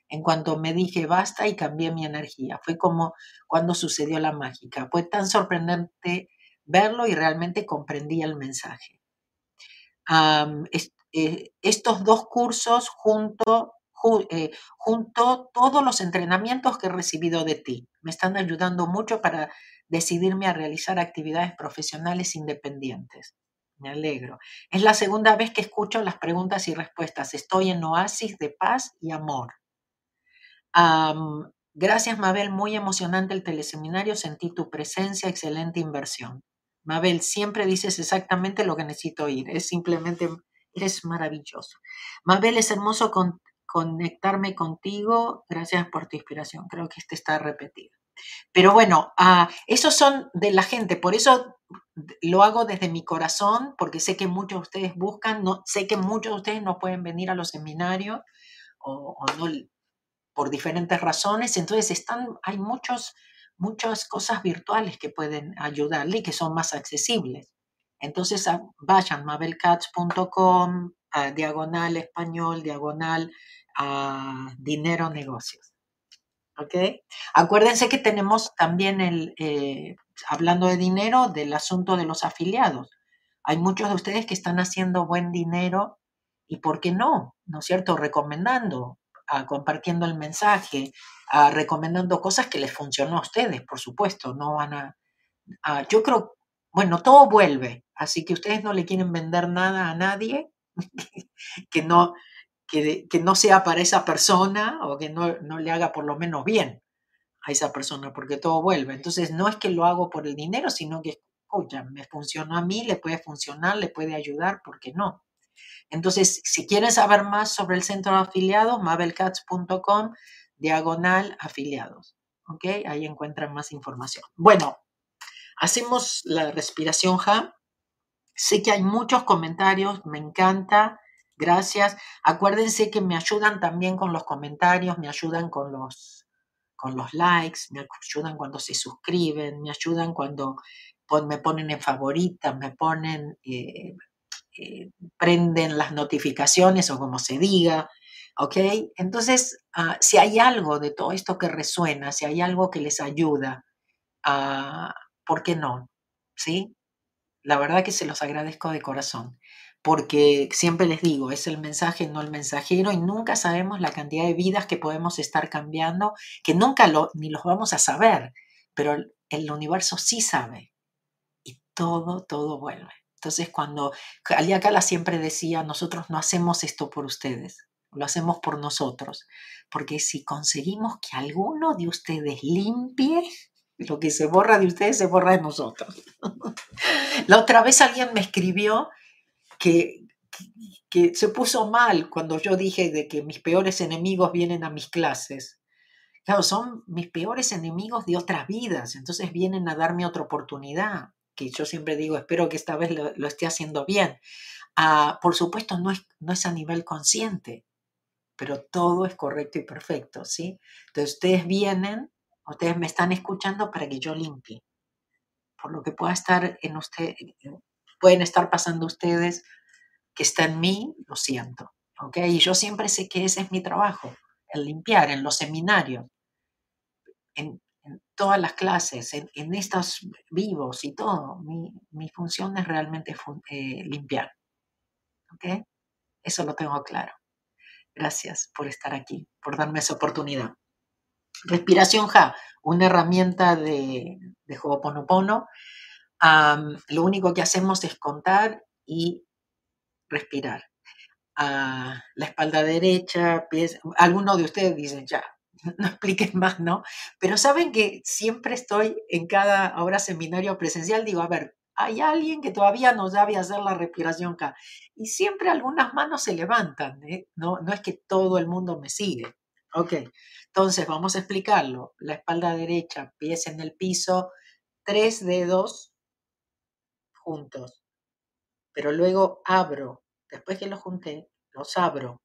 en cuanto me dije basta y cambié mi energía. Fue como cuando sucedió la mágica. Fue tan sorprendente verlo y realmente comprendí el mensaje. Eh, estos dos cursos junto, eh, junto todos los entrenamientos que he recibido de ti me están ayudando mucho para decidirme a realizar actividades profesionales independientes. Me alegro. Es la segunda vez que escucho las preguntas y respuestas. Estoy en oasis de paz y amor Gracias, Mabel. Muy emocionante el teleseminario. Sentí tu presencia. Excelente inversión. Mabel, siempre dices exactamente lo que necesito oír. Es simplemente, eres maravilloso. Mabel, es hermoso conectarme contigo. Gracias por tu inspiración. Creo que este está repetido. Pero bueno, uh, esos son de la gente. Por eso lo hago desde mi corazón, porque sé que muchos de ustedes buscan, no, sé que muchos de ustedes no pueden venir a los seminarios o, o no por diferentes razones. Entonces están, hay muchos, muchas cosas virtuales que pueden ayudarle y que son más accesibles. Entonces vayan mabelcats.com, a diagonal español, diagonal a dinero negocios. ¿Ok? Acuérdense que tenemos también el, eh, hablando de dinero, del asunto de los afiliados. Hay muchos de ustedes que están haciendo buen dinero y, ¿por qué no? ¿No es cierto? Recomendando compartiendo el mensaje, recomendando cosas que les funcionó a ustedes, por supuesto, no van a, yo creo, bueno, todo vuelve, así que ustedes no le quieren vender nada a nadie que no, que, que no sea para esa persona o que no, no le haga por lo menos bien a esa persona, porque todo vuelve. Entonces, no es que lo hago por el dinero, sino que, oye, me funcionó a mí, le puede funcionar, le puede ayudar, ¿por qué no? Entonces, si quieren saber más sobre el centro de afiliados, mabelcats.com, diagonal afiliados. ¿Ok? Ahí encuentran más información. Bueno, hacemos la respiración ja. Sé que hay muchos comentarios, me encanta. Gracias. Acuérdense que me ayudan también con los comentarios, me ayudan con los, con los likes, me ayudan cuando se suscriben, me ayudan cuando me ponen en favoritas, me ponen eh, eh, prenden las notificaciones o como se diga, ¿ok? Entonces, ah, si hay algo de todo esto que resuena, si hay algo que les ayuda, uh, ¿por qué no? ¿Sí? La verdad que se los agradezco de corazón, porque siempre les digo, es el mensaje, no el mensajero, y nunca sabemos la cantidad de vidas que podemos estar cambiando, que nunca lo, ni los vamos a saber, pero el universo sí sabe, y todo, todo vuelve. Entonces, cuando Alia Kala siempre decía, nosotros no hacemos esto por ustedes, lo hacemos por nosotros, porque si conseguimos que alguno de ustedes limpie, lo que se borra de ustedes se borra de nosotros. La otra vez alguien me escribió que, que, se puso mal cuando yo dije de que mis peores enemigos vienen a mis clases. Claro, son mis peores enemigos de otras vidas, entonces vienen a darme otra oportunidad que yo siempre digo, espero que esta vez lo, esté haciendo bien. Ah, por supuesto, no es, no es a nivel consciente, pero todo es correcto y perfecto, ¿sí? Entonces, ustedes vienen, ustedes me están escuchando para que yo limpie. Por lo que pueda estar en usted, pueden estar pasando ustedes que está en mí, lo siento, ¿ok? Y yo siempre sé que ese es mi trabajo, el limpiar en los seminarios. En todas las clases, en, estos vivos y todo. Mi, función es realmente eh, limpiar. ¿Ok? Eso lo tengo claro. Gracias por estar aquí, por darme esa oportunidad. Respiración Ja, una herramienta de, de Ho'oponopono. lo único que hacemos es contar y respirar. a la espalda derecha, pies. Algunos de ustedes dicen ya, no expliquen más, ¿no? Pero saben que siempre estoy en cada ahora seminario presencial, digo, a ver, hay alguien que todavía no sabe hacer la respiración acá. Y siempre algunas manos se levantan, ¿eh? no, no es que todo el mundo me sigue. Ok, entonces vamos a explicarlo. La espalda derecha, pies en el piso, tres dedos juntos. Pero luego abro, después que los junté, los abro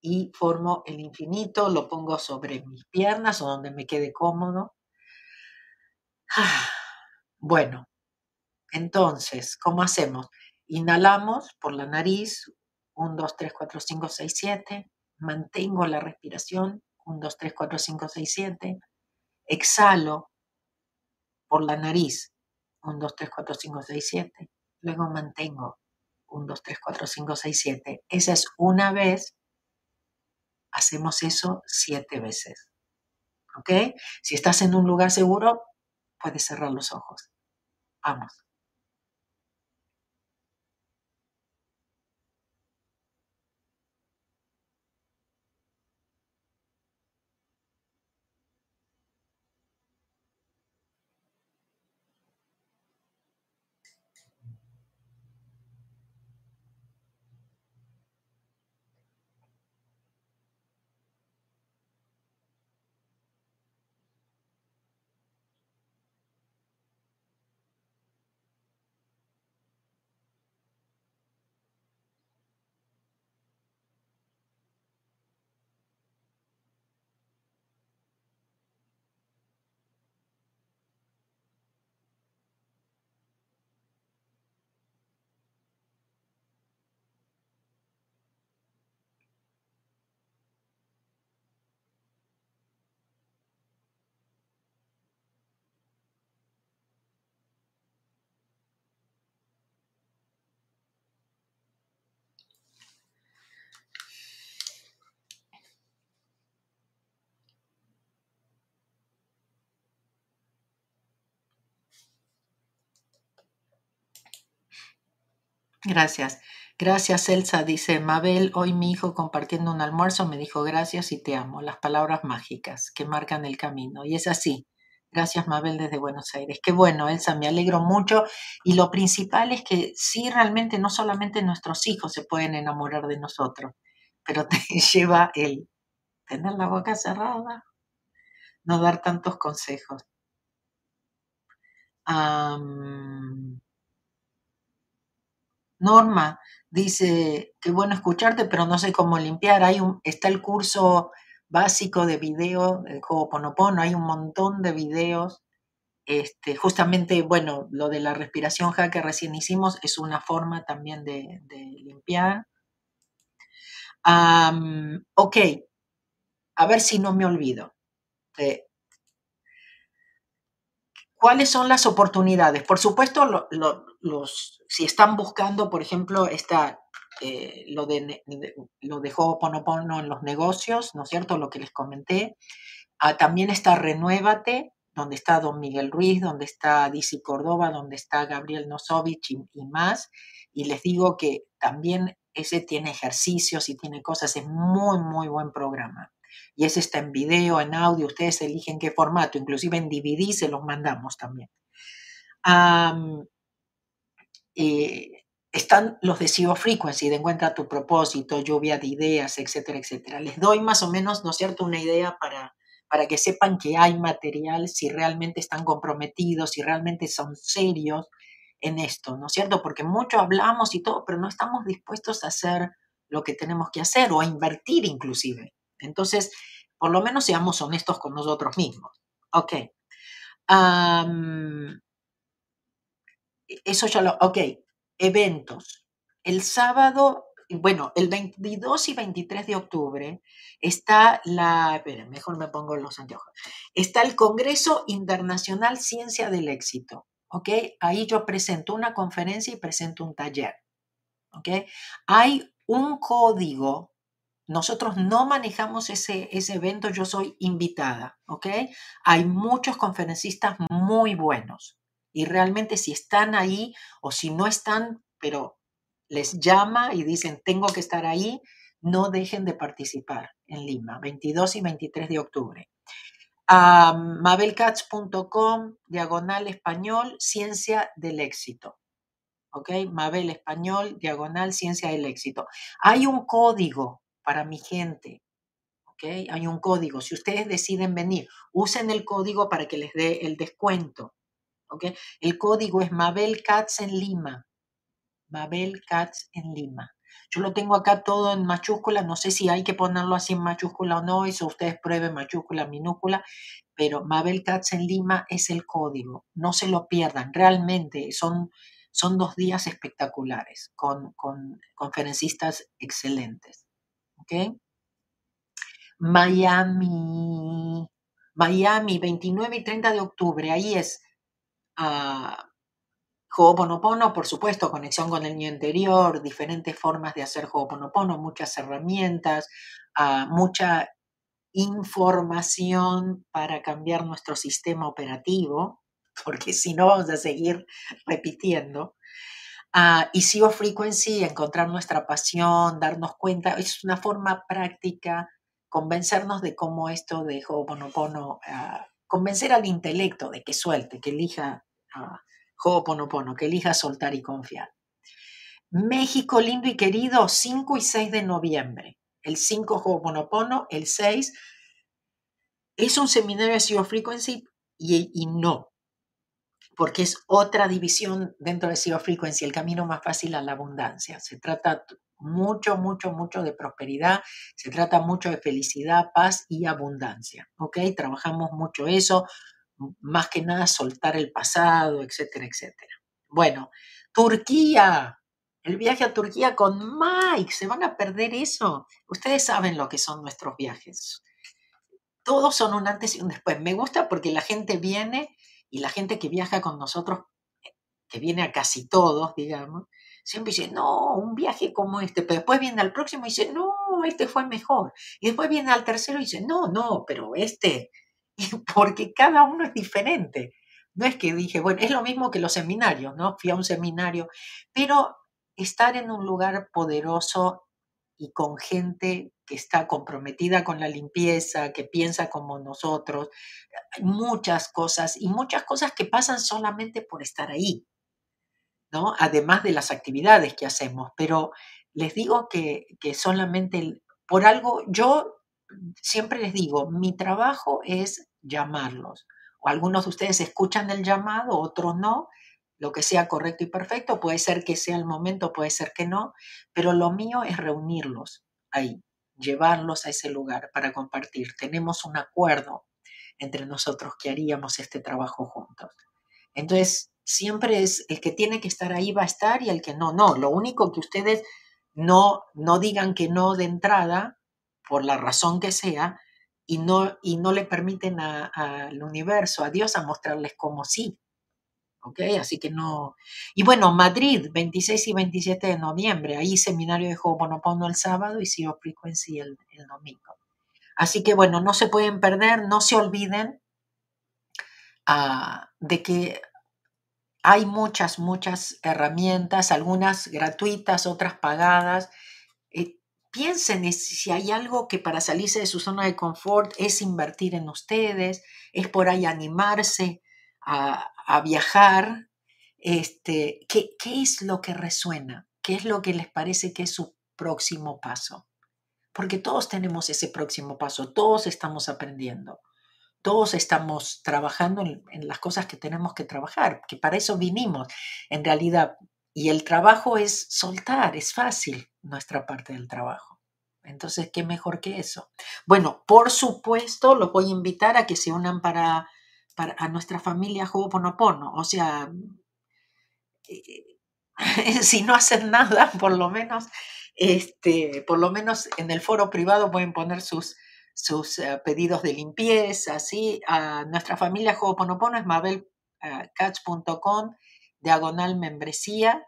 y formo el infinito, lo pongo sobre mis piernas o donde me quede cómodo. Bueno, entonces, ¿cómo hacemos? Inhalamos por la nariz, 1, 2, 3, 4, 5, 6, 7. Mantengo la respiración, 1, 2, 3, 4, 5, 6, 7. Exhalo por la nariz, 1, 2, 3, 4, 5, 6, 7. Luego mantengo, 1, 2, 3, 4, 5, 6, 7. Esa es una vez hacemos eso siete veces. ¿Ok? Si estás en un lugar seguro, puedes cerrar los ojos. Vamos. Gracias. Gracias, Elsa. Dice Mabel, hoy mi hijo compartiendo un almuerzo me dijo gracias y te amo. Las palabras mágicas que marcan el camino. Y es así. Gracias, Mabel, desde Buenos Aires. Qué bueno, Elsa, me alegro mucho. Y lo principal es que sí, realmente no solamente nuestros hijos se pueden enamorar de nosotros, pero te lleva el tener la boca cerrada, no dar tantos consejos. Norma dice, qué bueno escucharte, pero no sé cómo limpiar. Hay un, está el curso básico de video del Ho'oponopono, hay un montón de videos. Este, justamente, bueno, lo de la respiración ja que recién hicimos es una forma también de, limpiar. ok, a ver si no me olvido. ¿Cuáles son las oportunidades? Por supuesto, los, si están buscando, por ejemplo, esta, eh, lo, de, lo de Ho'oponopono en los negocios, ¿no es cierto? Lo que les comenté. Ah, también está Renuévate, donde está Don Miguel Ruiz, donde está Dizzy Córdoba, donde está Gabriel Nosovich y, y, más. Y les digo que también ese tiene ejercicios y tiene cosas, es muy, muy buen programa y ese está en video, en audio, ustedes eligen qué formato, inclusive en DVD se los mandamos también. Eh, están los de CEO Frequency, de encuentra tu propósito, lluvia de ideas, etcétera, etcétera. Les doy más o menos, ¿no es cierto?, una idea para, para que sepan que hay material, si realmente están comprometidos, si realmente son serios en esto, ¿no es cierto? Porque mucho hablamos y todo, pero no estamos dispuestos a hacer lo que tenemos que hacer o a invertir inclusive. Entonces, por lo menos seamos honestos con nosotros mismos. Ok. eso ya lo... Ok. Eventos. El sábado, bueno, el 22 y 23 de octubre está la... Mejor me pongo los anteojos. Está el Congreso Internacional Ciencia del Éxito. ¿ok? Ahí yo presento una conferencia y presento un taller, ¿ok? Hay un código nosotros no manejamos ese, ese evento, yo soy invitada, ¿ok? Hay muchos conferencistas muy buenos y realmente si están ahí o si no están, pero les llama y dicen, tengo que estar ahí, no dejen de participar en Lima, 22 y 23 de octubre. mabelcats.com, diagonal español, ciencia del éxito. ¿Ok? Mabel español, diagonal, ciencia del éxito. Hay un código para mi gente. ¿ok? Hay un código. Si ustedes deciden venir, usen el código para que les dé el descuento. ¿ok? El código es Mabel Cats en Lima. Mabel Cats en Lima. Yo lo tengo acá todo en mayúscula, no sé si hay que ponerlo así en mayúscula o no, eso ustedes prueben mayúscula, minúscula, pero Mabel Cats en Lima es el código, no se lo pierdan, realmente son, son dos días espectaculares con, con conferencistas excelentes. Miami, Miami, 29 y 30 de octubre, ahí es uh, por supuesto, conexión con el niño interior, diferentes formas de hacer Ho'oponopono, muchas herramientas, ah, mucha información para cambiar nuestro sistema operativo, porque si no vamos a seguir repitiendo. Uh, y CEO Frequency, encontrar nuestra pasión, darnos cuenta, es una forma práctica, convencernos de cómo esto de Ho'oponopono, uh, convencer al intelecto de que suelte, que elija uh, Ho'oponopono, que elija soltar y confiar. México lindo y querido, 5 y 6 de noviembre. El 5 Ho'oponopono, el 6 es un seminario de CEO Frequency y no, porque es otra división dentro de Zero Frequency, el camino más fácil a la abundancia. Se trata mucho, mucho, mucho de prosperidad, se trata mucho de felicidad, paz y abundancia. ¿Ok? Trabajamos mucho eso, más que nada soltar el pasado, etcétera, etcétera. Bueno, Turquía, el viaje a Turquía con Mike, ¿se van a perder eso? Ustedes saben lo que son nuestros viajes. Todos son un antes y un después. Me gusta porque la gente viene y la gente que viaja con nosotros, que viene a casi todos, digamos, siempre dice, no, un viaje como este, pero después viene al próximo y dice, no, este fue mejor. Y después viene al tercero y dice, no, no, pero este, porque cada uno es diferente. No es que dije, bueno, es lo mismo que los seminarios, ¿no? Fui a un seminario, pero estar en un lugar poderoso y con gente que está comprometida con la limpieza, que piensa como nosotros, muchas cosas y muchas cosas que pasan solamente por estar ahí, ¿no? Además de las actividades que hacemos, pero les digo que, que solamente por algo, yo siempre les digo, mi trabajo es llamarlos. O algunos de ustedes escuchan el llamado, otros no, lo que sea correcto y perfecto, puede ser que sea el momento, puede ser que no, pero lo mío es reunirlos ahí, llevarlos a ese lugar para compartir. Tenemos un acuerdo entre nosotros que haríamos este trabajo juntos. Entonces, siempre es el que tiene que estar ahí va a estar y el que no, no. Lo único que ustedes no, no digan que no de entrada, por la razón que sea, y no, y no le permiten al universo, a Dios, a mostrarles cómo sí. ¿Ok? Así que no. Y bueno, Madrid, 26 y 27 de noviembre, ahí seminario de Ho'oponopono el sábado y Zero Frequency el, el domingo. Así que bueno, no se pueden perder, no se olviden uh, de que hay muchas, muchas herramientas, algunas gratuitas, otras pagadas. Eh, piensen si hay algo que para salirse de su zona de confort es invertir en ustedes, es por ahí animarse a, viajar. Este, ¿qué, ¿Qué es lo que resuena? ¿Qué es lo que les parece que es su próximo paso? Porque todos tenemos ese próximo paso, todos estamos aprendiendo todos estamos trabajando en, las cosas que tenemos que trabajar, que para eso vinimos, en realidad. Y el trabajo es soltar, es fácil nuestra parte del trabajo. Entonces, ¿qué mejor que eso? Bueno, por supuesto, los voy a invitar a que se unan para, para a nuestra familia Ho'oponopono. O sea, eh, si no hacen nada, por lo menos, este, por lo menos en el foro privado pueden poner sus, sus eh, pedidos de limpieza, ¿sí? A nuestra familia Ho'oponopono es mabelcats.com, diagonal membresía.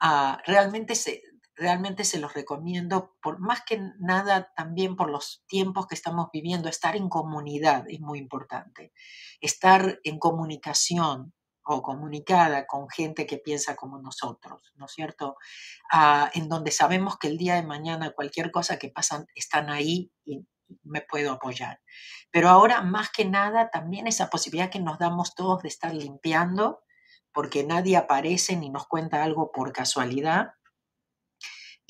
Ah, realmente, se, realmente se los recomiendo, por, más que nada también por los tiempos que estamos viviendo, estar en comunidad es muy importante. Estar en comunicación, o comunicada con gente que piensa como nosotros, ¿no es cierto? Ah, en donde sabemos que el día de mañana cualquier cosa que pasa están ahí y me puedo apoyar. Pero ahora, más que nada, también esa posibilidad que nos damos todos de estar limpiando, porque nadie aparece ni nos cuenta algo por casualidad.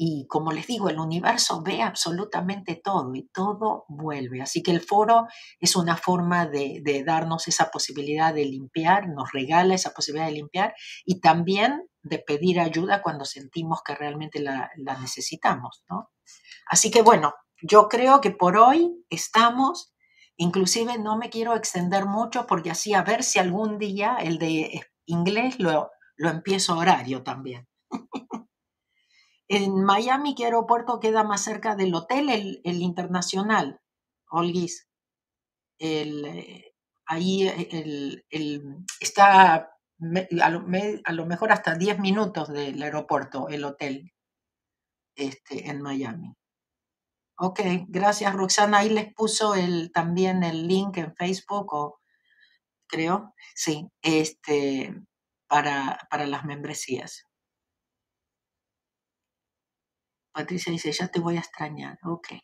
Y como les digo, el universo ve absolutamente todo y todo vuelve. Así que el foro es una forma de, darnos esa posibilidad de limpiar, nos regala esa posibilidad de limpiar y también de pedir ayuda cuando sentimos que realmente la, la necesitamos. ¿no? Así que bueno, yo creo que por hoy estamos, inclusive no me quiero extender mucho porque así a ver si algún día el de inglés lo, lo empiezo horario también. en Miami, ¿qué aeropuerto queda más cerca del hotel? El, internacional, Olguis. El, eh, ahí el, está a lo, a lo, mejor hasta 10 minutos del aeropuerto, el hotel este, en Miami. Ok, gracias Roxana. Ahí les puso el, también el link en Facebook, o, creo, sí, este, para, para las membresías. Patricia dice, ya te voy a extrañar. Ok.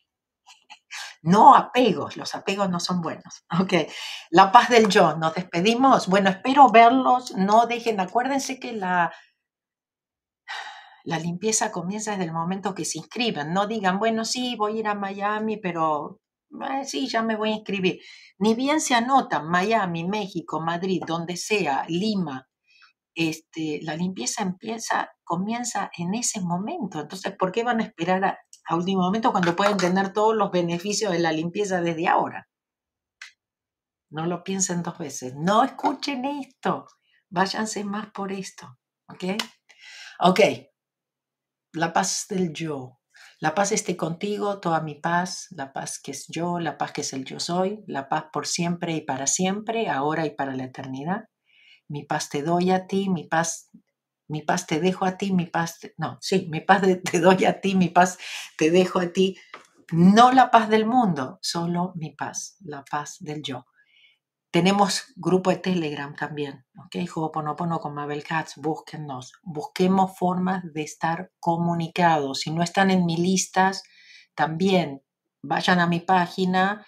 No apegos, los apegos no son buenos. Ok. La paz del yo, nos despedimos. Bueno, espero verlos. No dejen, acuérdense que la, la limpieza comienza desde el momento que se inscriben. No digan, bueno, sí, voy a ir a Miami, pero eh, sí, ya me voy a inscribir. Ni bien se anotan Miami, México, Madrid, donde sea, Lima, este, la limpieza empieza, comienza en ese momento. Entonces, ¿por qué van a esperar a, a último momento cuando pueden tener todos los beneficios de la limpieza desde ahora? No lo piensen dos veces. No escuchen esto. Váyanse más por esto. ¿Ok? Ok la paz del yo. La paz esté contigo, toda mi paz, la paz que es yo, la paz que es el yo soy, la paz por siempre y para siempre, ahora y para la eternidad. Mi paz te doy a ti, mi paz, mi paz te dejo a ti, mi paz, no, sí, mi paz te doy a ti, mi paz te dejo a ti. No la paz del mundo, solo mi paz, la paz del yo. tenemos grupo de Telegram también, ¿ok? Ho'oponopono con Mabel Katz, búsquennos. Busquemos formas de estar comunicados. Si no están en mis listas, también vayan a mi página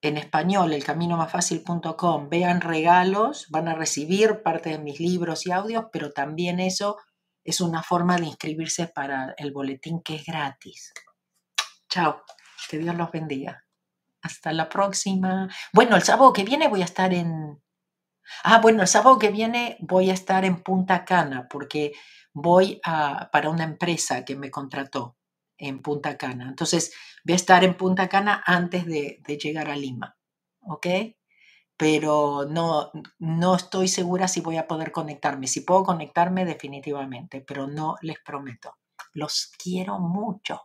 en español, elcaminomasfacil.com, vean regalos, van a recibir parte de mis libros y audios, pero también eso es una forma de inscribirse para el boletín que es gratis. Chao, que Dios los bendiga. Hasta la próxima. Bueno, el sábado que viene voy a estar en... Ah, bueno, el sábado que viene voy a estar en Punta Cana porque voy a, para una empresa que me contrató en Punta Cana. Entonces, voy a estar en Punta Cana antes de, llegar a Lima. ¿Ok? Pero no, no estoy segura si voy a poder conectarme. Si puedo conectarme, definitivamente, pero no les prometo. Los quiero mucho.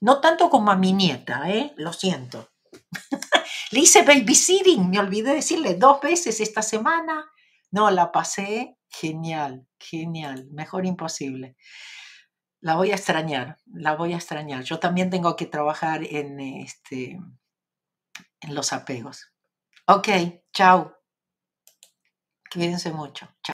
No tanto como a mi nieta, ¿eh? Lo siento. Le hice babysitting, me olvidé decirle dos veces esta semana. No, la pasé genial, genial, mejor imposible. La voy a extrañar, la voy a extrañar. Yo también tengo que trabajar en, este, en los apegos. Ok, chao. Cuídense mucho. Chao.